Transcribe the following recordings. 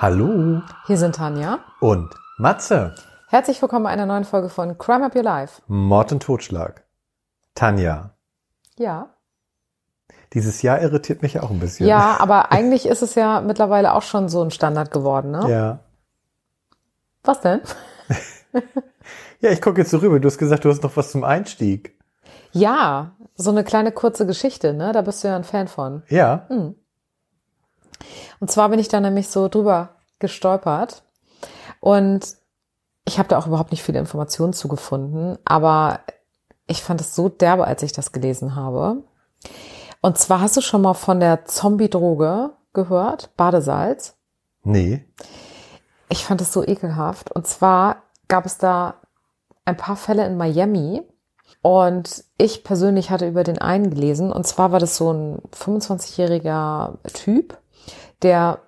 Hallo Hier sind Tanja. und Matze. Herzlich willkommen bei einer neuen Folge von Crime Up Your Life. Mord und Totschlag. Tanja, Ja. dieses Jahr irritiert mich auch ein bisschen. Ja, aber eigentlich ist es ja mittlerweile auch schon so ein Standard geworden, ne? Ja. Was denn? Ja, ich gucke jetzt so rüber. Du hast gesagt, du hast noch was zum Einstieg. Ja, so eine kleine kurze Geschichte, ne? Da bist du ja ein Fan von. Ja. Und zwar bin ich da nämlich so drüber gestolpert und ich habe da auch überhaupt nicht viele Informationen zugefunden, aber ich fand es so derbe, als ich das gelesen habe. Und zwar hast du schon mal von der Zombie-Droge gehört, Badesalz. Nee. Ich fand es so ekelhaft. Und zwar gab es da ein paar Fälle in Miami. Und ich persönlich hatte über den einen gelesen. Und zwar war das so ein 25-jähriger Typ, der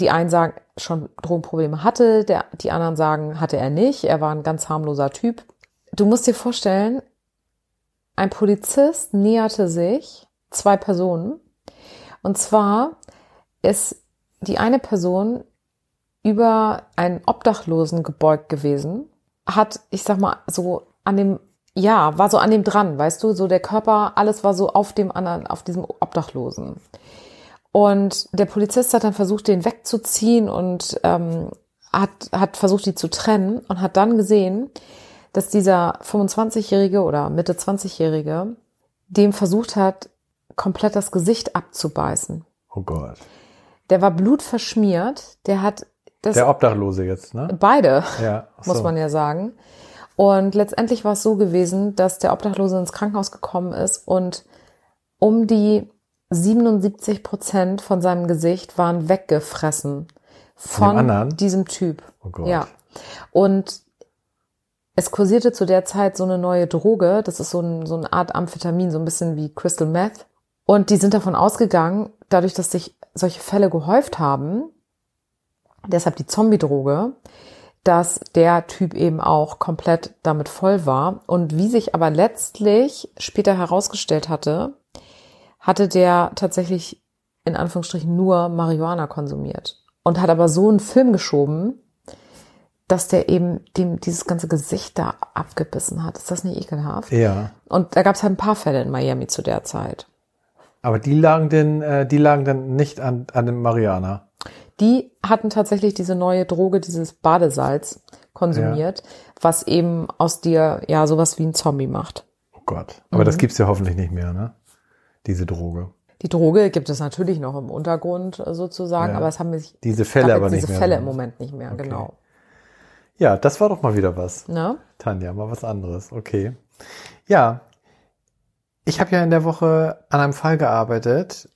die einen sagen, schon Drogenprobleme hatte, der, die anderen sagen, hatte er nicht. Er war ein ganz harmloser Typ. Du musst dir vorstellen, ein Polizist näherte sich zwei Personen. Und zwar ist die eine Person über einen Obdachlosen gebeugt gewesen, hat, ich sag mal, so an dem, ja, war so an dem dran, weißt du, so der Körper, alles war so auf dem anderen, auf diesem Obdachlosen. Und der Polizist hat dann versucht, den wegzuziehen und ähm, hat, hat versucht, die zu trennen und hat dann gesehen, dass dieser 25-Jährige oder Mitte 20-Jährige dem versucht hat, komplett das Gesicht abzubeißen. Oh Gott. Der war blutverschmiert, der hat das Der Obdachlose jetzt, ne? beide, Ja. ach muss so. man ja sagen. Und letztendlich war es so gewesen, dass der Obdachlose ins Krankenhaus gekommen ist und um die 77 Prozent von seinem Gesicht waren weggefressen Von diesem Typ. Oh Gott. Ja. Und es kursierte zu der Zeit so eine neue Droge, das ist so, ein, so eine Art Amphetamin, so ein bisschen wie Crystal Meth. Und die sind davon ausgegangen, dadurch, dass sich solche Fälle gehäuft haben, deshalb die Zombie-Droge, dass der Typ eben auch komplett damit voll war. Und wie sich aber letztlich später herausgestellt hatte, hatte der tatsächlich in Anführungsstrichen nur Marihuana konsumiert. Und hat aber so einen Film geschoben, dass der eben dem dieses ganze Gesicht da abgebissen hat. Ist das nicht ekelhaft? Ja. Und da gab es halt ein paar Fälle in Miami zu der Zeit. Aber die lagen denn, äh, die lagen dann nicht an, an dem Mariana. Die hatten tatsächlich diese neue Droge, dieses Badesalz konsumiert, was eben aus dir ja sowas wie ein Zombie macht. Oh Gott. Aber Mhm. das gibt's ja hoffentlich nicht mehr, ne? Diese Droge. Die Droge gibt es natürlich noch im Untergrund äh, sozusagen, Ja. aber es haben sich Diese Fälle aber nicht diese mehr. Fälle ne? im Moment nicht mehr, genau. Ja, das war doch mal wieder was. Ne? Tanja, mal was anderes. Okay. Ja, ich habe ja in der Woche an einem Fall gearbeitet.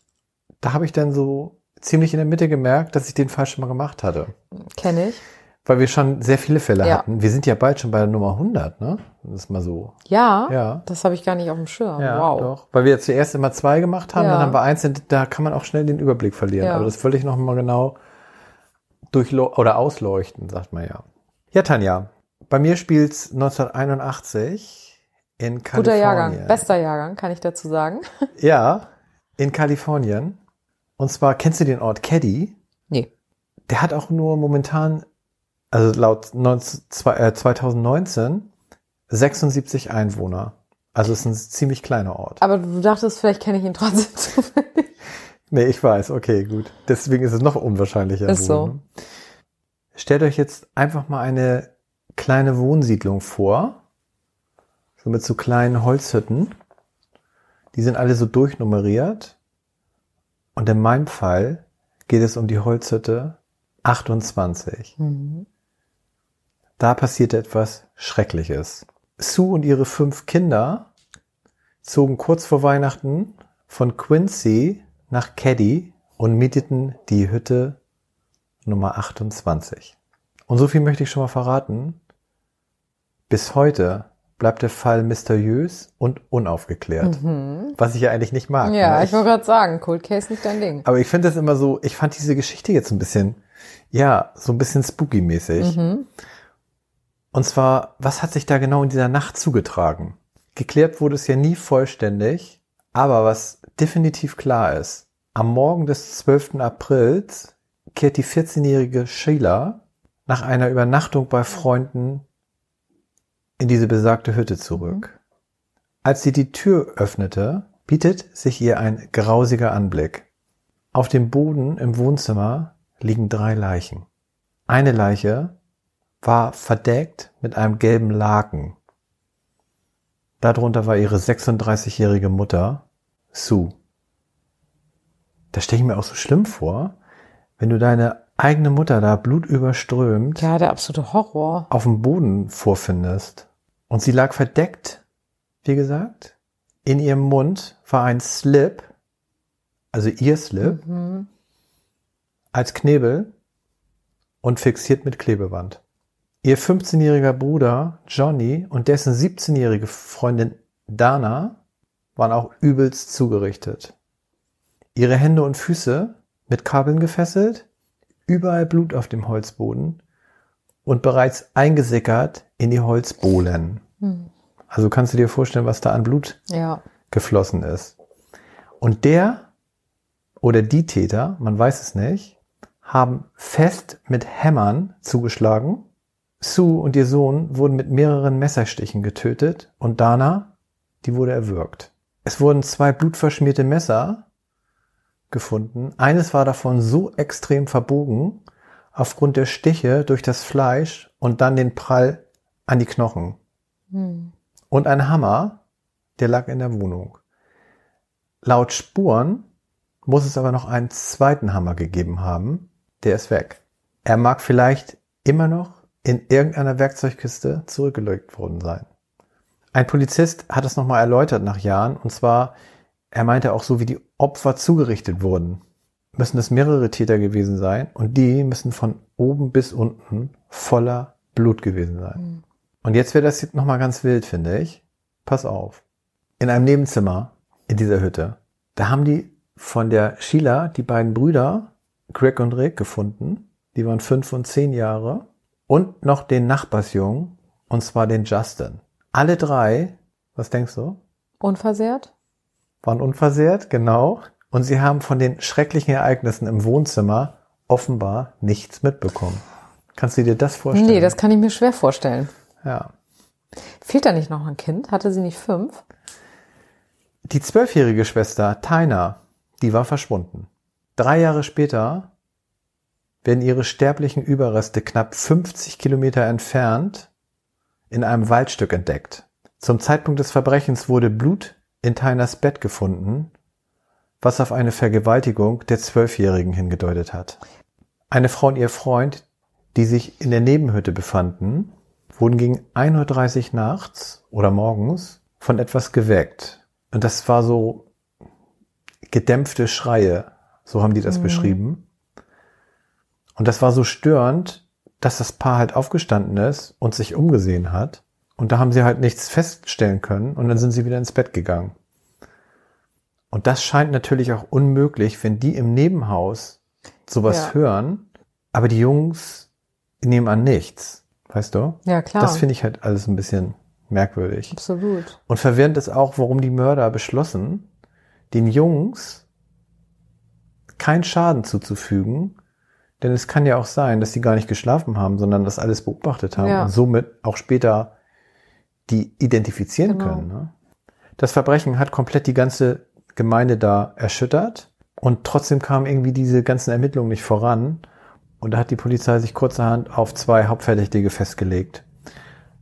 Da habe ich dann so ziemlich in der Mitte gemerkt, dass ich den Fall schon mal gemacht hatte. Kenne ich. Weil wir schon sehr viele Fälle Ja. hatten. Wir sind ja bald schon bei der Nummer 100, ne? Das ist mal so. Ja, Ja. das habe ich gar nicht auf dem Schirm. Ja, wow. doch. Weil wir zuerst immer zwei gemacht haben, Ja. dann haben wir eins, da kann man auch schnell den Überblick verlieren. Ja. Aber das will ich noch mal genau durchlo oder ausleuchten, sagt man ja. Ja, Tanja, bei mir spielt's 1981 in Kalifornien. Guter Jahrgang, bester Jahrgang, kann ich dazu sagen. Ja, in Kalifornien. Und zwar, kennst du den Ort Caddy? Nee. Der hat auch nur momentan, also laut 19, zwei- äh, 2019, 76 Einwohner. Also es ist ein ziemlich kleiner Ort. Aber du dachtest, vielleicht kenne ich ihn trotzdem zufällig. Nee, ich weiß, okay, gut. Deswegen ist es noch unwahrscheinlicher. Ist so. ne? Stellt euch jetzt einfach mal eine kleine Wohnsiedlung vor. So mit so kleinen Holzhütten. Die sind alle so durchnummeriert. Und in meinem Fall geht es um die Holzhütte 28. Mhm. Da passierte etwas Schreckliches. Sue und ihre fünf Kinder zogen kurz vor Weihnachten von Quincy nach Caddy und mieteten die Hütte Nummer 28. Und so viel möchte ich schon mal verraten. Bis heute bleibt der Fall mysteriös und unaufgeklärt. Was ich ja eigentlich nicht mag. Mhm. Ja, ne? ich wollte gerade sagen, Cold Case nicht dein Ding. Aber ich finde das immer so, ich fand diese Geschichte jetzt ein bisschen, ja, so ein bisschen spooky-mäßig. Mhm. Und zwar, was hat sich da genau in dieser Nacht zugetragen? Geklärt wurde es ja nie vollständig, aber was definitiv klar ist, am Morgen des 12. Aprils kehrt die 14-jährige Sheila nach einer Übernachtung bei Freunden in diese besagte Hütte zurück. Als sie die Tür öffnete, bietet sich ihr ein grausiger Anblick. Auf dem Boden im Wohnzimmer liegen drei Leichen. Eine Leiche war verdeckt mit einem gelben Laken. Darunter war ihre 36-jährige Mutter, Sue. Das stelle ich mir auch so schlimm vor, wenn du deine eigene Mutter da blutüberströmt Ja, der absolute Horror. auf dem Boden vorfindest. Und sie lag verdeckt, wie gesagt. In ihrem Mund war ein Slip, also ihr Slip, Mhm. als Knebel und fixiert mit Klebeband. Ihr 15-jähriger Bruder Johnny und dessen 17-jährige Freundin Dana waren auch übelst zugerichtet. Ihre Hände und Füße mit Kabeln gefesselt, überall Blut auf dem Holzboden und bereits eingesickert in die Holzbohlen. Hm. Also kannst du dir vorstellen, was da an Blut Ja. geflossen ist. Und der oder die Täter, man weiß es nicht, haben fest mit Hämmern zugeschlagen. Sue und ihr Sohn wurden mit mehreren Messerstichen getötet und Dana, die wurde erwürgt. Es wurden zwei blutverschmierte Messer gefunden. Eines war davon so extrem verbogen, aufgrund der Stiche durch das Fleisch und dann den Prall an die Knochen. Hm. Und ein Hammer, der lag in der Wohnung. Laut Spuren muss es aber noch einen zweiten Hammer gegeben haben. Der ist weg. Er mag vielleicht immer noch in irgendeiner Werkzeugkiste zurückgelegt worden sein. Ein Polizist hat es nochmal erläutert nach Jahren, und zwar, er meinte auch so, wie die Opfer zugerichtet wurden, müssen es mehrere Täter gewesen sein und die müssen von oben bis unten voller Blut gewesen sein. Hm. Und jetzt wird das nochmal ganz wild, finde ich. Pass auf. In einem Nebenzimmer in dieser Hütte, da haben die von der Sheila die beiden Brüder, Greg und Rick, gefunden. Die waren fünf und zehn Jahre. Und noch den Nachbarsjungen, und zwar den Justin. Alle drei, was denkst du? Unversehrt? Waren unversehrt, genau. Und sie haben von den schrecklichen Ereignissen im Wohnzimmer offenbar nichts mitbekommen. Kannst du dir das vorstellen? Nee, das kann ich mir schwer vorstellen. ja. Fehlt da nicht noch ein Kind? Hatte sie nicht fünf? Die zwölfjährige Schwester Taina, die war verschwunden. Drei Jahre später werden ihre sterblichen Überreste knapp 50 Kilometer entfernt in einem Waldstück entdeckt. Zum Zeitpunkt des Verbrechens wurde Blut in Tainas Bett gefunden, was auf eine Vergewaltigung der Zwölfjährigen hingedeutet hat. Eine Frau und ihr Freund, die sich in der Nebenhütte befanden, wurden gegen 1.30 Uhr nachts oder morgens von etwas geweckt. Und das war so gedämpfte Schreie, so haben die das Mhm. beschrieben. Und das war so störend, dass das Paar halt aufgestanden ist und sich umgesehen hat. Und da haben sie halt nichts feststellen können und dann sind sie wieder ins Bett gegangen. Und das scheint natürlich auch unmöglich, wenn die im Nebenhaus sowas Ja. hören, aber die Jungs nehmen an nichts. Weißt du? Ja, klar. Das finde ich halt alles ein bisschen merkwürdig. Absolut. Und verwirrend ist auch, warum die Mörder beschlossen, den Jungs keinen Schaden zuzufügen. Denn es kann ja auch sein, dass die gar nicht geschlafen haben, sondern das alles beobachtet haben Ja. und somit auch später die identifizieren Genau. können. Ne? Das Verbrechen hat komplett die ganze Gemeinde da erschüttert und trotzdem kamen irgendwie diese ganzen Ermittlungen nicht voran. Und da hat die Polizei sich kurzerhand auf zwei Hauptverdächtige festgelegt.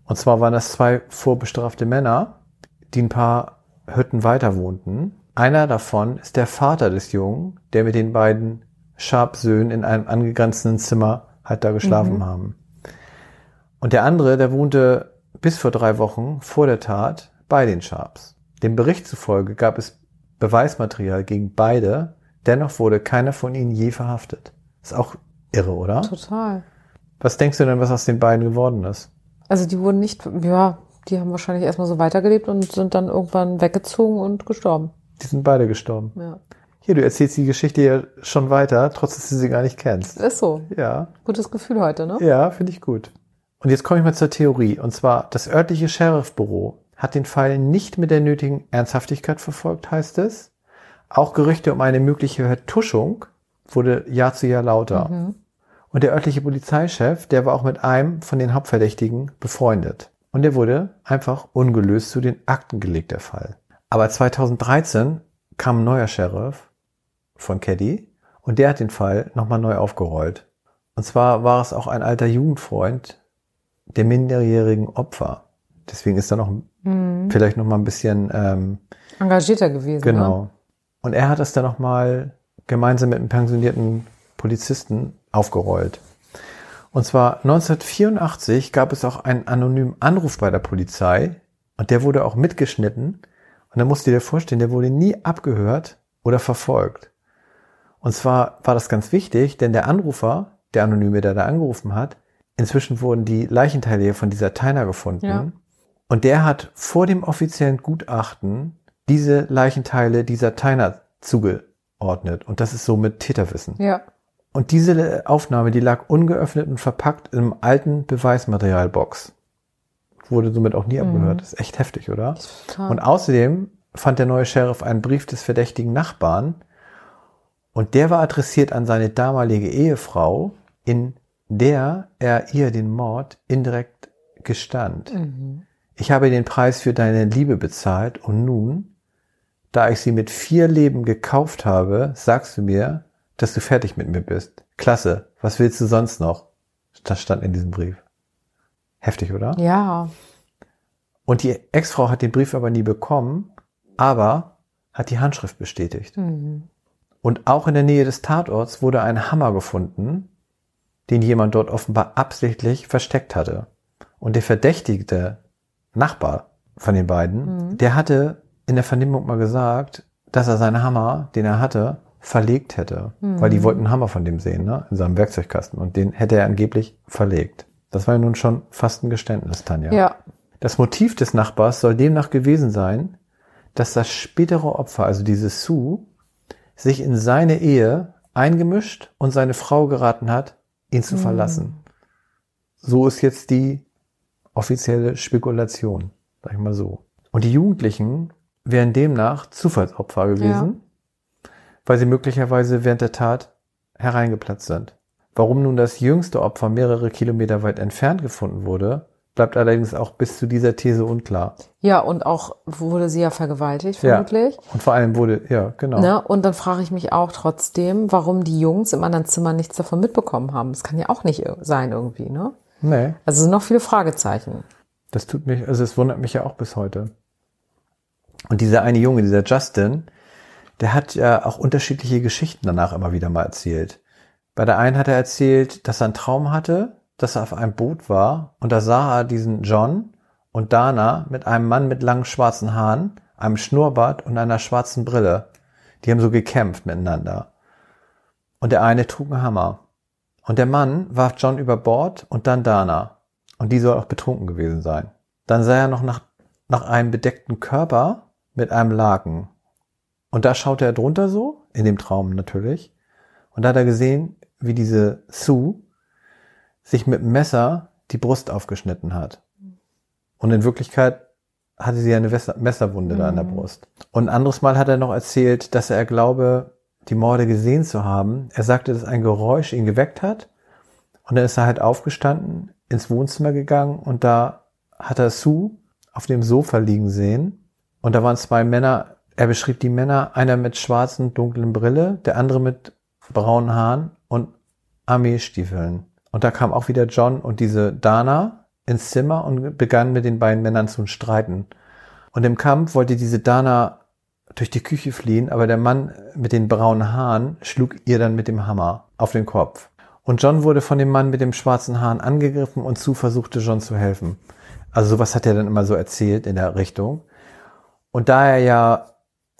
Und zwar waren das zwei vorbestrafte Männer, die ein paar Hütten weiter wohnten. Einer davon ist der Vater des Jungen, der mit den beiden Sharp-Söhnen in einem angegrenzenden Zimmer halt da geschlafen Mhm. haben. Und der andere, der wohnte bis vor drei Wochen vor der Tat bei den Sharps. Dem Bericht zufolge gab es Beweismaterial gegen beide, dennoch wurde keiner von ihnen je verhaftet. Ist auch irre, oder? Total. Was denkst du denn, was aus den beiden geworden ist? Also die wurden nicht, ja, die haben wahrscheinlich erstmal so weitergelebt und sind dann irgendwann weggezogen und gestorben. Die sind beide gestorben. Ja. Hier, du erzählst die Geschichte ja schon weiter, trotz dass du sie gar nicht kennst. Ist so. Ja, Gutes Gefühl heute, ne? ja, finde ich gut. Und jetzt komme ich mal zur Theorie. Und zwar, das örtliche Sheriffbüro hat den Fall nicht mit der nötigen Ernsthaftigkeit verfolgt, heißt es. Auch Gerüchte um eine mögliche Vertuschung wurde Jahr zu Jahr lauter. Mhm. Und der örtliche Polizeichef, der war auch mit einem von den Hauptverdächtigen befreundet. Und der wurde einfach ungelöst zu den Akten gelegt, der Fall. Aber 2013 kam ein neuer Sheriff von Caddy und der hat den Fall nochmal neu aufgerollt. Und zwar war es auch ein alter Jugendfreund der minderjährigen Opfer. Deswegen ist er noch Mhm. vielleicht noch mal ein bisschen ähm, Engagierter gewesen. genau. Ne? Und er hat das dann noch mal gemeinsam mit einem pensionierten Polizisten aufgerollt. Und zwar 1984 gab es auch einen anonymen Anruf bei der Polizei und der wurde auch mitgeschnitten. Und dann musst du dir vorstellen, der wurde nie abgehört oder verfolgt. Und zwar war das ganz wichtig, denn der Anrufer, der Anonyme, der da angerufen hat, inzwischen wurden die Leichenteile hier von dieser Tyner gefunden. Ja. Und der hat vor dem offiziellen Gutachten diese Leichenteile dieser Tyner zugeordnet. Und das ist so mit Täterwissen. Ja. Und diese Aufnahme, die lag ungeöffnet und verpackt in einem alten Beweismaterialbox. Wurde somit auch nie abgehört. Das ist echt heftig, oder? Und außerdem fand der neue Sheriff einen Brief des verdächtigen Nachbarn und der war adressiert an seine damalige Ehefrau, in der er ihr den Mord indirekt gestand. Mhm. Ich habe den Preis für deine Liebe bezahlt und nun, da ich sie mit vier Leben gekauft habe, sagst du mir, dass du fertig mit mir bist. Klasse, was willst du sonst noch? Das stand in diesem Brief. Heftig, oder? Ja. Und die Ex-Frau hat den Brief aber nie bekommen, aber hat die Handschrift bestätigt. Mhm. Und auch in der Nähe des Tatorts wurde ein Hammer gefunden, den jemand dort offenbar absichtlich versteckt hatte. Und der verdächtigte Nachbar von den beiden, der hatte in der Vernehmung mal gesagt, dass er seinen Hammer, den er hatte, verlegt hätte. Weil die wollten einen Hammer von dem sehen, ne? in seinem Werkzeugkasten. Und den hätte er angeblich verlegt. Das war ja nun schon fast ein Geständnis, Tanja. Ja. Das Motiv des Nachbars soll demnach gewesen sein, dass das spätere Opfer, also diese Sue, sich in seine Ehe eingemischt und seine Frau geraten hat, ihn zu verlassen. So ist jetzt die offizielle Spekulation, sag ich mal so. Und die Jugendlichen wären demnach Zufallsopfer gewesen, weil sie möglicherweise während der Tat hereingeplatzt sind. Warum nun das jüngste Opfer mehrere Kilometer weit entfernt gefunden wurde, bleibt allerdings auch bis zu dieser These unklar. Ja, und auch wurde sie ja vergewaltigt, Ja. vermutlich. Und vor allem wurde, ja, genau. Ne? Und dann frage ich mich auch trotzdem, warum die Jungs im anderen Zimmer nichts davon mitbekommen haben. Das kann ja auch nicht sein irgendwie, ne? Nee, Also es sind noch viele Fragezeichen. das tut mich, also es wundert mich ja auch bis heute. Und dieser eine Junge, dieser Justin, der hat ja auch unterschiedliche Geschichten danach immer wieder mal erzählt. Bei der einen hat er erzählt, dass er einen Traum hatte, dass er auf einem Boot war und da sah er diesen John und Dana mit einem Mann mit langen schwarzen Haaren, einem Schnurrbart und einer schwarzen Brille. Die haben so gekämpft miteinander. Und der eine trug einen Hammer. Und der Mann warf John über Bord und dann Dana. Und die soll auch betrunken gewesen sein. Dann sah er noch nach, nach einem bedeckten Körper mit einem Laken. Und da schaute er drunter so, in dem Traum natürlich. Und da hat er gesehen, wie diese Sue sich mit dem Messer die Brust aufgeschnitten hat. Und in Wirklichkeit hatte sie eine Messer- Messerwunde da an der Brust. Und ein anderes Mal hat er noch erzählt, dass er glaube, die Morde gesehen zu haben. Er sagte, dass ein Geräusch ihn geweckt hat. Und dann ist er halt aufgestanden, ins Wohnzimmer gegangen und da hat er Sue auf dem Sofa liegen sehen. Und da waren zwei Männer, er beschrieb die Männer, einer mit schwarzen, dunklen Brille, der andere mit braunen Haaren und Armeestiefeln. Und da kam auch wieder John und diese Dana ins Zimmer und begann mit den beiden Männern zu streiten. Und im Kampf wollte diese Dana durch die Küche fliehen, aber der Mann mit den braunen Haaren schlug ihr dann mit dem Hammer auf den Kopf. Und John wurde von dem Mann mit dem schwarzen Haaren angegriffen und Sue versuchte John zu helfen. Also sowas hat er dann immer so erzählt in der Richtung. Und da er ja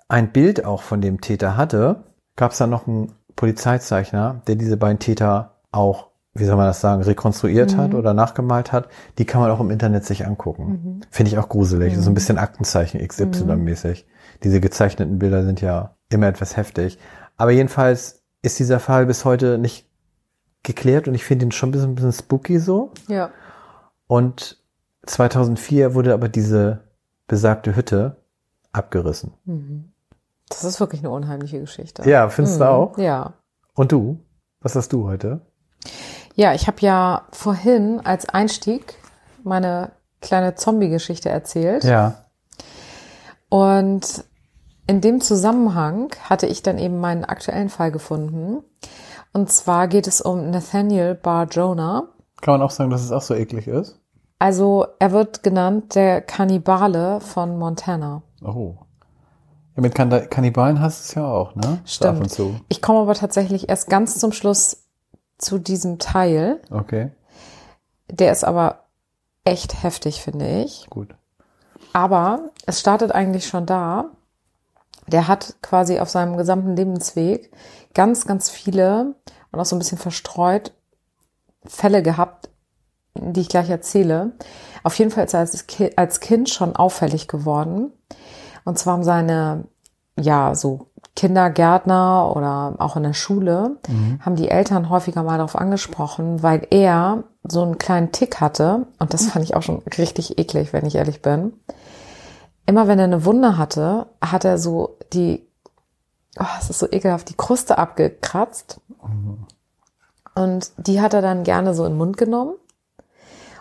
ein Bild auch von dem Täter hatte, gab es dann noch einen Polizeizeichner, der diese beiden Täter auch, wie soll man das sagen, rekonstruiert hat oder nachgemalt hat. Die kann man auch im Internet sich angucken. Finde ich auch gruselig. So ein bisschen Aktenzeichen XY-mäßig. Diese gezeichneten Bilder sind ja immer etwas heftig. Aber jedenfalls ist dieser Fall bis heute nicht geklärt und ich finde ihn schon ein bisschen, ein bisschen spooky so. Ja. Und 2004 wurde aber diese besagte Hütte abgerissen. Das ist wirklich eine unheimliche Geschichte. Ja, findest du Mhm. auch? Ja. Und du? Was hast du heute? Ja, ich habe ja vorhin als Einstieg meine kleine Zombie-Geschichte erzählt. Ja. Und in dem Zusammenhang hatte ich dann eben meinen aktuellen Fall gefunden. Und zwar geht es um Nathaniel Bar Jonah. Kann man auch sagen, dass es auch so eklig ist? Also er wird genannt der Kannibale von Montana. Oh. Ja, mit Kann Kannibalen hast du es ja auch, ne? Stimmt. Ich komme aber tatsächlich erst ganz zum Schluss zu diesem Teil. Okay, Der ist aber echt heftig, finde ich. gut. Aber es startet eigentlich schon da. Der hat quasi auf seinem gesamten Lebensweg ganz, ganz viele und auch so ein bisschen verstreut Fälle gehabt, die ich gleich erzähle. Auf jeden Fall ist er als Ki- als Kind schon auffällig geworden. Und zwar haben seine, ja, so Kindergärtner oder auch in der Schule, haben die Eltern häufiger mal darauf angesprochen, weil er so einen kleinen Tick hatte. Und das fand ich auch schon richtig eklig, wenn ich ehrlich bin. Immer wenn er eine Wunde hatte, hat er so die, oh, es ist so ekelhaft, die Kruste abgekratzt. Und die hat er dann gerne so in den Mund genommen.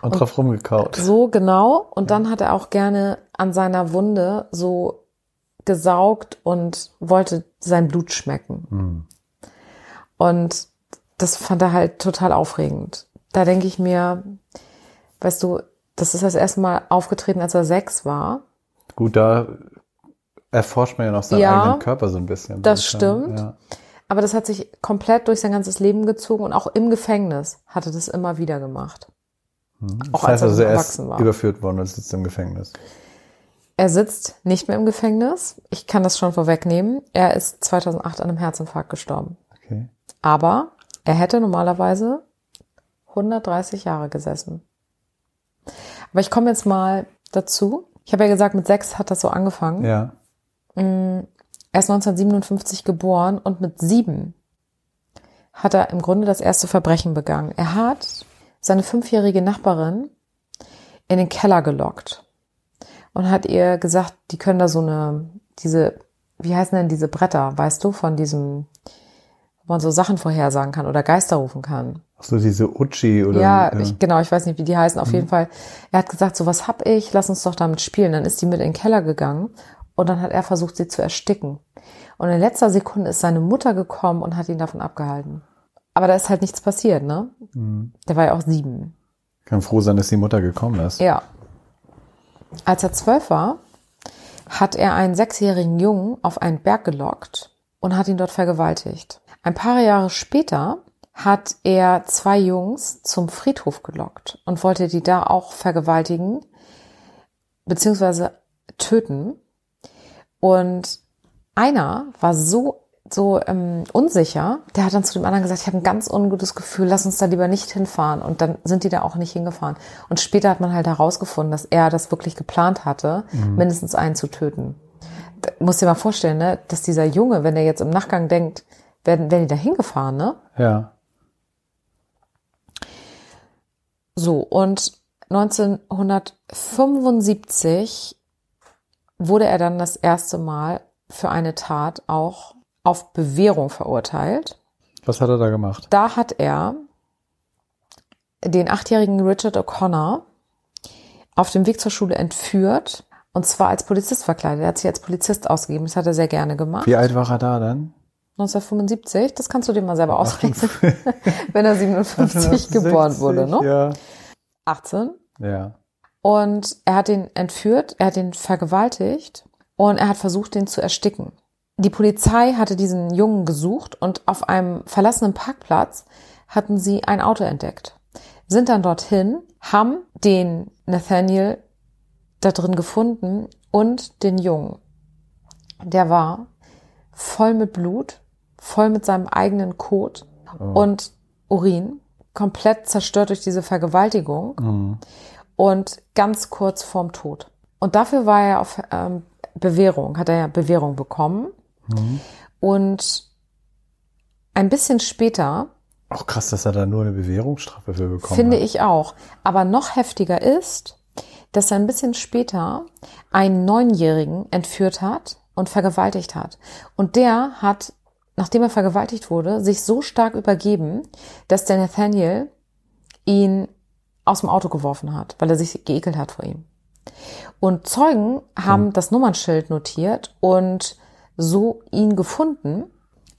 Und, drauf rumgekaut. So genau. Und dann hat er auch gerne an seiner Wunde so gesaugt und wollte sein Blut schmecken. Und das fand er halt total aufregend. Da denke ich mir, weißt du, das ist das erste Mal aufgetreten, als er sechs war. Gut, da erforscht man ja noch seinen Ja, eigenen Körper so ein bisschen. das stimmt. Ja. Aber das hat sich komplett durch sein ganzes Leben gezogen und auch im Gefängnis hat er das immer wieder gemacht. Auch Das heißt als er also, er erwachsen war. überführt worden und sitzt im Gefängnis. Er sitzt nicht mehr im Gefängnis. Ich kann das schon vorwegnehmen. Er ist 2008 an einem Herzinfarkt gestorben. Okay. Aber er hätte normalerweise 130 Jahre gesessen. Aber ich komme jetzt mal dazu. Ich habe ja gesagt, mit sechs hat das so angefangen. Ja. Er ist 1957 geboren und mit sieben hat er im Grunde das erste Verbrechen begangen. Er hat seine fünfjährige Nachbarin in den Keller gelockt und hat ihr gesagt, die können da so eine, diese, wie heißen denn diese Bretter, weißt du, von diesem, wo man so Sachen vorhersagen kann oder Geister rufen kann. Ach so diese Uchi oder. Ja, Ich, genau, ich weiß nicht, wie die heißen. Auf jeden Fall, er hat gesagt, so was hab ich, lass uns doch damit spielen. Dann ist die mit in den Keller gegangen und dann hat er versucht, sie zu ersticken. Und in letzter Sekunde ist seine Mutter gekommen und hat ihn davon abgehalten. Aber da ist halt nichts passiert, ne? Der war ja auch sieben. Kann froh sein, dass die Mutter gekommen ist. Ja. Als er zwölf war, hat er einen sechsjährigen Jungen auf einen Berg gelockt und hat ihn dort vergewaltigt. Ein paar Jahre später hat er zwei Jungs zum Friedhof gelockt und wollte die da auch vergewaltigen beziehungsweise töten. Und einer war so so ähm, unsicher, der hat dann zu dem anderen gesagt, ich habe ein ganz ungutes Gefühl, lass uns da lieber nicht hinfahren. Und dann sind die da auch nicht hingefahren. Und später hat man halt herausgefunden, dass er das wirklich geplant hatte, mindestens einen zu töten. Da, musst dir mal vorstellen, ne, dass dieser Junge, wenn er jetzt im Nachgang denkt, werden, werden die da hingefahren, ne? Ja. So, und 1975 wurde er dann das erste Mal für eine Tat auch auf Bewährung verurteilt. Was hat er da gemacht? Da hat er den achtjährigen Richard O'Connor auf dem Weg zur Schule entführt und zwar als Polizist verkleidet. Er hat sich als Polizist ausgegeben. Das hat er sehr gerne gemacht. Wie alt war er da dann? 1975, das kannst du dir mal selber ausrechnen, wenn er 57 geboren wurde, ne? Ja. 18. Ja. Und er hat ihn entführt, er hat ihn vergewaltigt und er hat versucht, ihn zu ersticken. Die Polizei hatte diesen Jungen gesucht und auf einem verlassenen Parkplatz hatten sie ein Auto entdeckt. Sind dann dorthin, haben den Nathaniel da drin gefunden und den Jungen. Der war voll mit Blut, voll mit seinem eigenen Kot und Urin, komplett zerstört durch diese Vergewaltigung und ganz kurz vorm Tod. Und dafür war er auf ähm, Bewährung, hat er ja Bewährung bekommen. Und ein bisschen später, Auch krass, dass er da nur eine Bewährungsstrafe für bekommen finde hat. ich auch, aber noch heftiger ist, dass er ein bisschen später einen Neunjährigen entführt hat und vergewaltigt hat. Und der hat nachdem er vergewaltigt wurde, sich so stark übergeben, dass der Nathaniel ihn aus dem Auto geworfen hat, weil er sich geekelt hat vor ihm. Und Zeugen haben Hm. das Nummernschild notiert und so ihn gefunden.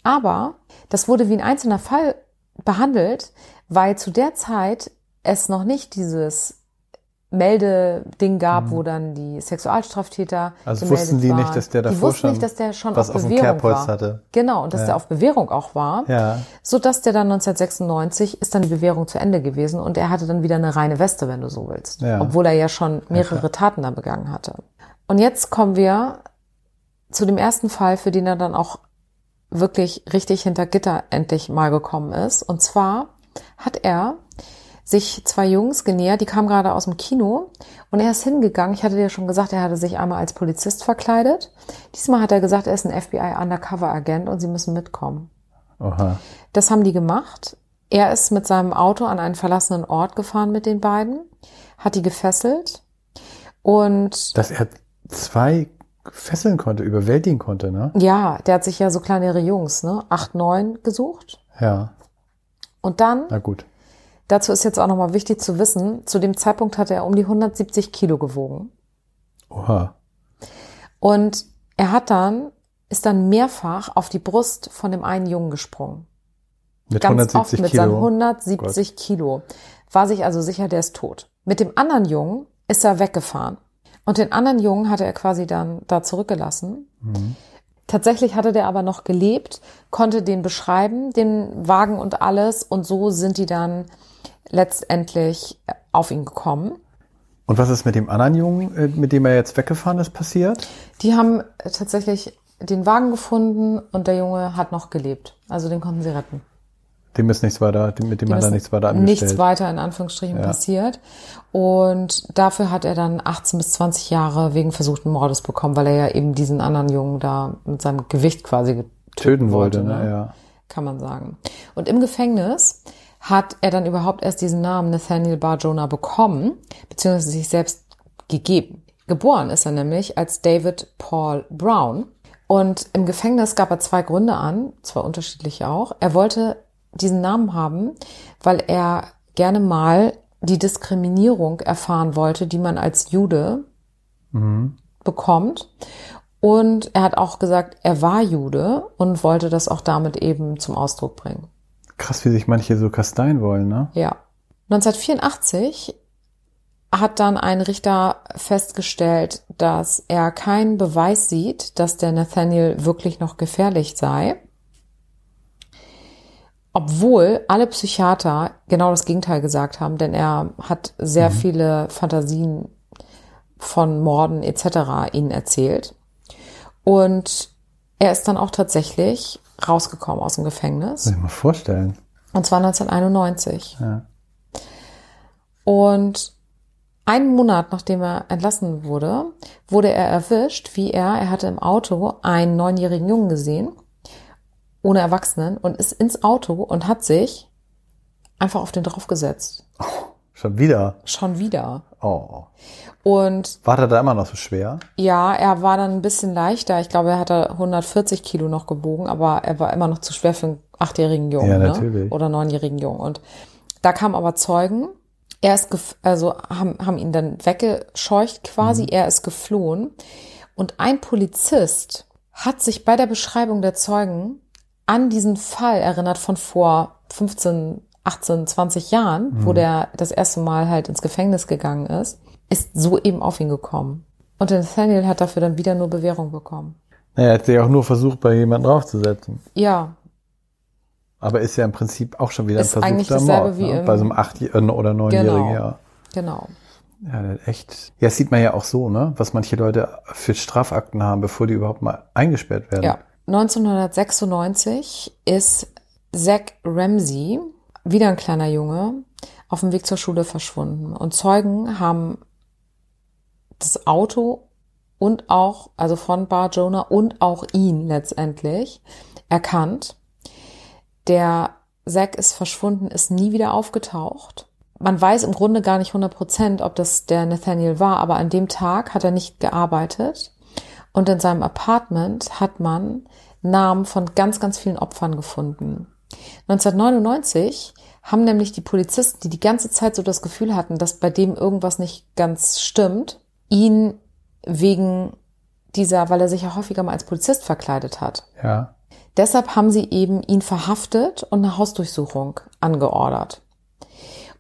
Aber das wurde wie ein einzelner Fall behandelt, weil zu der Zeit es noch nicht dieses Meldeding gab, wo dann die Sexualstraftäter. Also wussten die nicht, waren. dass der die davor wussten schon nicht, dass der schon was auf auf Bewährung war. hatte. Genau, und dass Ja. der auf Bewährung auch war. Ja. So dass der dann 1996 ist dann die Bewährung zu Ende gewesen und er hatte dann wieder eine reine Weste, wenn du so willst. Ja. Obwohl er ja schon mehrere Taten da begangen hatte. Und jetzt kommen wir zu dem ersten Fall, für den er dann auch wirklich richtig hinter Gitter endlich mal gekommen ist. Und zwar hat er sich zwei Jungs genähert, die kamen gerade aus dem Kino und er ist hingegangen. Ich hatte dir schon gesagt, er hatte sich einmal als Polizist verkleidet. Diesmal hat er gesagt, er ist ein FBI Undercover Agent und sie müssen mitkommen. Oha. Das haben die gemacht. Er ist mit seinem Auto an einen verlassenen Ort gefahren mit den beiden, hat die gefesselt und Dass er zwei fesseln konnte, überwältigen konnte, ne? ja, der hat sich ja so kleinere Jungs, ne, acht, neun gesucht. Ja. Und dann, Na gut. dazu ist jetzt auch nochmal wichtig zu wissen, zu dem Zeitpunkt hatte er um die 170 Kilo gewogen. Oha. Und er hat dann, ist dann mehrfach auf die Brust von dem einen Jungen gesprungen. Mit Ganz 170 oft mit Kilo. seinen 170 Kilo. War sich also sicher, der ist tot. Mit dem anderen Jungen ist er weggefahren. Und den anderen Jungen hatte er quasi dann da zurückgelassen. Mhm. Tatsächlich hatte der aber noch gelebt, konnte den beschreiben, den Wagen und alles. Und so sind die dann letztendlich auf ihn gekommen. Und was ist mit dem anderen Jungen, äh, mit dem er jetzt weggefahren ist, passiert? Die haben tatsächlich den Wagen gefunden und der Junge hat noch gelebt. Also den konnten sie retten. Dem ist nichts weiter, mit dem Dem hat er nichts weiter angestellt. Nichts weiter in Anführungsstrichen Ja. passiert. Und dafür hat er dann 18 bis 20 Jahre wegen versuchten Mordes bekommen, weil er ja eben diesen anderen Jungen da mit seinem Gewicht quasi Töten wollte, ne? Ja. Kann man sagen. Und im Gefängnis hat er dann überhaupt erst diesen Namen Nathaniel Bar Jonah bekommen, beziehungsweise sich selbst gegeben. Geboren ist er nämlich als David Paul Brown. Und im Gefängnis gab er zwei Gründe an, zwar unterschiedliche auch. Er wollte diesen Namen haben, weil er gerne mal die Diskriminierung erfahren wollte, die man als Jude bekommt. Und er hat auch gesagt, er war Jude und wollte das auch damit eben zum Ausdruck bringen. Krass, wie sich manche so kasteien wollen, ne? Ja. 1984 hat dann ein Richter festgestellt, dass er keinen Beweis sieht, dass der Nathaniel wirklich noch gefährlich sei. Obwohl alle Psychiater genau das Gegenteil gesagt haben, denn er hat sehr viele Fantasien von Morden etc. ihnen erzählt. Und er ist dann auch tatsächlich rausgekommen aus dem Gefängnis. Muss ich mal vorstellen. Und zwar 1991. Ja. Und einen Monat nachdem er entlassen wurde, wurde er erwischt, wie er, er hatte im Auto einen neunjährigen Jungen gesehen, ohne Erwachsenen, und ist ins Auto und hat sich einfach auf den draufgesetzt. Schon wieder. Schon wieder. Oh. Und War der da immer noch so schwer? ja, er war dann ein bisschen leichter. Ich glaube, er hatte 140 Kilo noch gebogen, aber er war immer noch zu schwer für einen achtjährigen Jungen Ja, ne? natürlich. oder neunjährigen Jungen. Und da kamen aber Zeugen. Er ist, gef also haben, haben ihn dann weggescheucht quasi. Er ist geflohen. Und ein Polizist hat sich bei der Beschreibung der Zeugen an diesen Fall erinnert von vor 15, 18, 20 Jahren, wo der das erste Mal halt ins Gefängnis gegangen ist, ist so eben auf ihn gekommen. Und Nathaniel hat dafür dann wieder nur Bewährung bekommen. Naja, er hat sich auch nur versucht, bei jemandem draufzusetzen. Ja, Aber ist ja im Prinzip auch schon wieder Ist ein eigentlich versuchter Mord. wie ne? Bei so einem achtjährigen oder neunjährigen, Genau. ja. genau. Ja, echt. Ja, das sieht man ja auch so, ne? Was manche Leute für Strafakten haben, bevor die überhaupt mal eingesperrt werden. Ja. 1996 ist Zach Ramsey, wieder ein kleiner Junge, auf dem Weg zur Schule verschwunden. Und Zeugen haben das Auto und auch, also von Bar Jonah und auch ihn letztendlich erkannt. Der Zack ist verschwunden, ist nie wieder aufgetaucht. Man weiß im Grunde gar nicht 100 Prozent, ob das der Nathaniel war, aber an dem Tag hat er nicht gearbeitet. Und in seinem Apartment hat man Namen von ganz, ganz vielen Opfern gefunden. 1999 haben nämlich die Polizisten, die die ganze Zeit so das Gefühl hatten, dass bei dem irgendwas nicht ganz stimmt, ihn wegen dieser, weil er sich ja häufiger mal als Polizist verkleidet hat. Ja. Deshalb haben sie eben ihn verhaftet und eine Hausdurchsuchung angeordert.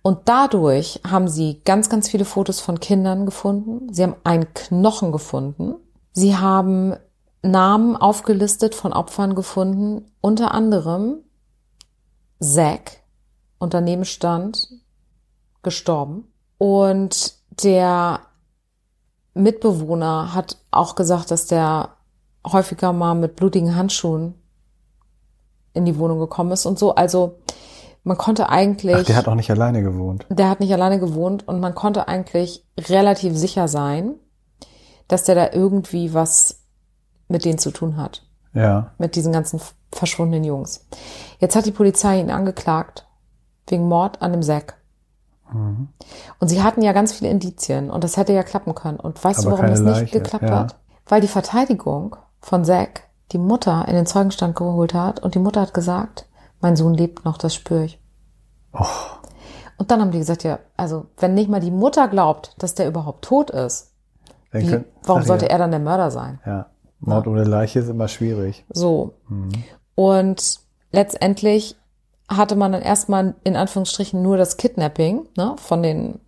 Und dadurch haben sie ganz, ganz viele Fotos von Kindern gefunden. Sie haben einen Knochen gefunden. Sie haben Namen aufgelistet von Opfern gefunden, unter anderem Zack, und daneben stand gestorben. Und der Mitbewohner hat auch gesagt, dass der häufiger mal mit blutigen Handschuhen in die Wohnung gekommen ist und so. Also man konnte eigentlich. Ach, der hat auch nicht alleine gewohnt. Der hat nicht alleine gewohnt und man konnte eigentlich relativ sicher sein, dass der da irgendwie was mit denen zu tun hat. Ja. Mit diesen ganzen verschwundenen Jungs. Jetzt hat die Polizei ihn angeklagt wegen Mord an dem Sack. Mhm. Und sie hatten ja ganz viele Indizien und das hätte ja klappen können. Und weißt Aber du, warum das nicht Leiche. geklappt ja. hat? Weil die Verteidigung von Zack die Mutter in den Zeugenstand geholt hat und die Mutter hat gesagt, mein Sohn lebt noch, das spüre ich. Oh. Und dann haben die gesagt, ja, also wenn nicht mal die Mutter glaubt, dass der überhaupt tot ist, wie, können, warum sollte ja. er dann der Mörder sein? Ja, Mord ja. ohne Leiche ist immer schwierig. So. Mhm. Und letztendlich hatte man dann erstmal in Anführungsstrichen nur das Kidnapping ne, von den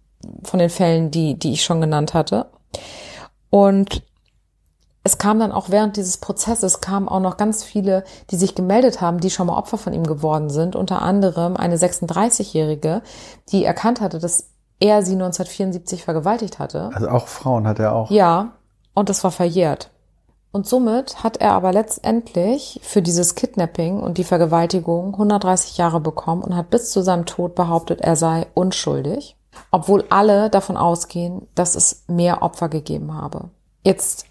von den Fällen, die die ich schon genannt hatte. Und es kam dann auch während dieses Prozesses kamen auch noch ganz viele, die sich gemeldet haben, die schon mal Opfer von ihm geworden sind. Unter anderem eine 36-Jährige, die erkannt hatte, dass er sie 1974 vergewaltigt hatte. Also auch Frauen hat er auch. Ja, und das war verjährt. Und somit hat er aber letztendlich für dieses Kidnapping und die Vergewaltigung 130 Jahre bekommen und hat bis zu seinem Tod behauptet, er sei unschuldig, obwohl alle davon ausgehen, dass es mehr Opfer gegeben habe. Jetzt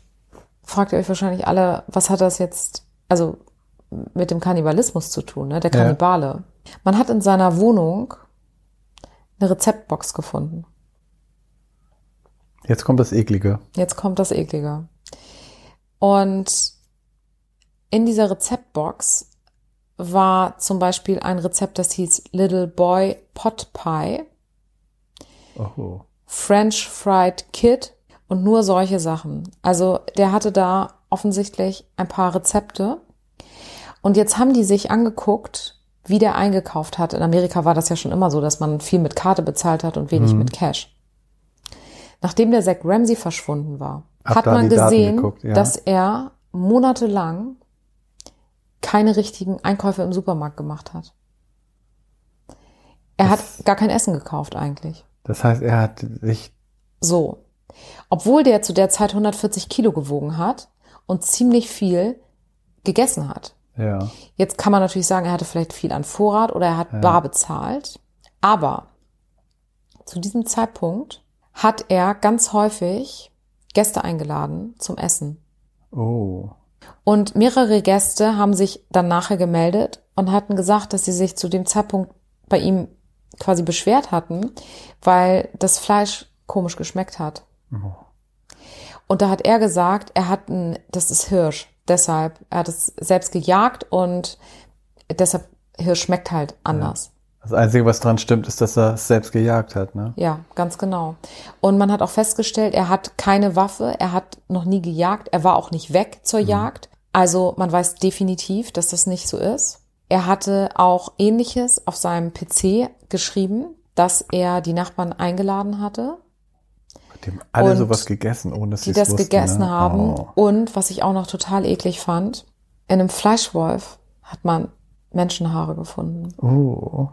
fragt ihr euch wahrscheinlich alle, was hat das jetzt, also mit dem Kannibalismus zu tun, ne? der Kannibale. Ja. Man hat in seiner Wohnung eine Rezeptbox gefunden. Jetzt kommt das Eklige. Jetzt kommt das Eklige. Und in dieser Rezeptbox war zum Beispiel ein Rezept, das hieß Little Boy Pot Pie, oh. French Fried Kid und nur solche Sachen. Also der hatte da offensichtlich ein paar Rezepte. Und jetzt haben die sich angeguckt, wie der eingekauft hat. In Amerika war das ja schon immer so, dass man viel mit Karte bezahlt hat und wenig mhm. mit Cash. Nachdem der Zack Ramsey verschwunden war, Hab hat man gesehen, geguckt, ja. dass er monatelang keine richtigen Einkäufe im Supermarkt gemacht hat. Er das, hat gar kein Essen gekauft eigentlich. Das heißt, er hat sich so obwohl der zu der Zeit 140 Kilo gewogen hat und ziemlich viel gegessen hat. Ja. Jetzt kann man natürlich sagen, er hatte vielleicht viel an Vorrat oder er hat ja. bar bezahlt. Aber zu diesem Zeitpunkt hat er ganz häufig Gäste eingeladen zum Essen. Oh. Und mehrere Gäste haben sich dann nachher gemeldet und hatten gesagt, dass sie sich zu dem Zeitpunkt bei ihm quasi beschwert hatten, weil das Fleisch komisch geschmeckt hat. Oh. Und da hat er gesagt, er hat ein, das ist Hirsch. Deshalb, er hat es selbst gejagt und deshalb Hirsch schmeckt halt anders. Ja. Das Einzige, was dran stimmt, ist, dass er es selbst gejagt hat, ne? Ja, ganz genau. Und man hat auch festgestellt, er hat keine Waffe, er hat noch nie gejagt, er war auch nicht weg zur mhm. Jagd. Also man weiß definitiv, dass das nicht so ist. Er hatte auch ähnliches auf seinem PC geschrieben, dass er die Nachbarn eingeladen hatte die haben alle und sowas gegessen, ohne dass sie Die das wussten, gegessen ne? haben. Oh. Und was ich auch noch total eklig fand, in einem Fleischwolf hat man Menschenhaare gefunden. Oh.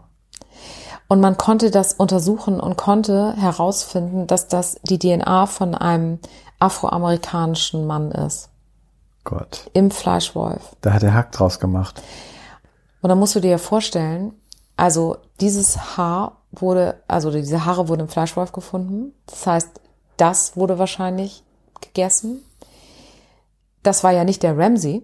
Und man konnte das untersuchen und konnte herausfinden, dass das die DNA von einem afroamerikanischen Mann ist. Gott. Im Fleischwolf. Da hat er Hack draus gemacht. Und dann musst du dir ja vorstellen, also dieses Haar wurde, also diese Haare wurden im Fleischwolf gefunden. Das heißt, das wurde wahrscheinlich gegessen. Das war ja nicht der Ramsey.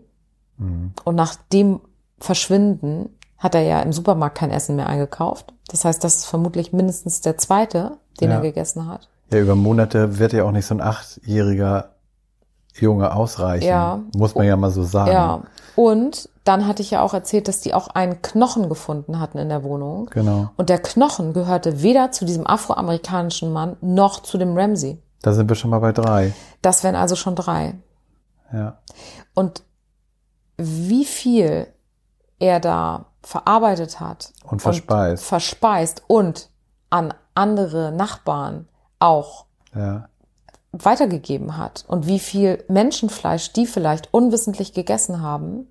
Mhm. Und nach dem Verschwinden hat er ja im Supermarkt kein Essen mehr eingekauft. Das heißt, das ist vermutlich mindestens der zweite, den ja. er gegessen hat. Ja, über Monate wird ja auch nicht so ein Achtjähriger Junge ausreichen. Ja. Muss man ja mal so sagen. Ja. Und dann hatte ich ja auch erzählt, dass die auch einen Knochen gefunden hatten in der Wohnung. Genau. Und der Knochen gehörte weder zu diesem afroamerikanischen Mann noch zu dem Ramsey. Da sind wir schon mal bei drei. Das wären also schon drei. Ja. Und wie viel er da verarbeitet hat Und verspeist. und verspeist und an andere Nachbarn auch Ja. weitergegeben hat und wie viel Menschenfleisch die vielleicht unwissentlich gegessen haben,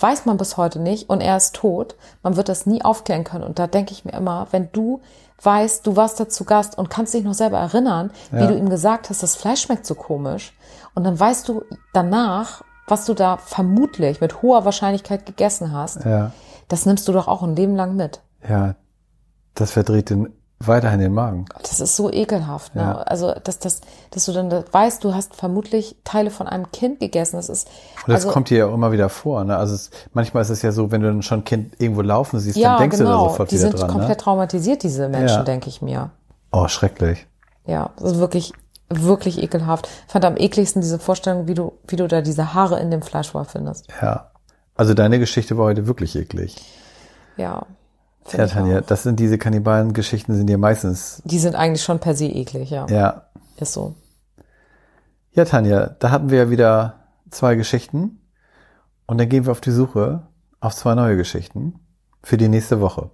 weiß man bis heute nicht und er ist tot. Man wird das nie aufklären können. Und da denke ich mir immer, wenn du weißt, du warst da zu Gast und kannst dich noch selber erinnern, wie Ja. du ihm gesagt hast, das Fleisch schmeckt so komisch. Und dann weißt du danach, was du da vermutlich mit hoher Wahrscheinlichkeit gegessen hast. Ja. Das nimmst du doch auch ein Leben lang mit. Ja. Das verdreht den weiterhin den Magen. Das ist so ekelhaft, ne? Ja. Also, dass, dass, dass du dann da weißt, du hast vermutlich Teile von einem Kind gegessen. Das ist, Und das also, kommt dir ja auch immer wieder vor. Ne? Also es, manchmal ist es ja so, wenn du dann schon ein Kind irgendwo laufen siehst, ja, dann denkst du genau. da sofort Die wieder sind dran. komplett Ne? traumatisiert, diese Menschen, Ja. denke ich mir. Oh, schrecklich. Ja, das ist wirklich, wirklich ekelhaft. Ich fand am ekligsten diese Vorstellung, wie du, wie du da diese Haare in dem Fleisch findest. Ja. Also deine Geschichte war heute wirklich eklig. Ja. Ja, Tanja, das sind diese Kannibalen-Geschichten sind ja meistens, Die sind eigentlich schon per se eklig, ja. ja. Ist so. Ja, Tanja, da hatten wir ja wieder zwei Geschichten. Und dann gehen wir auf die Suche auf zwei neue Geschichten für die nächste Woche.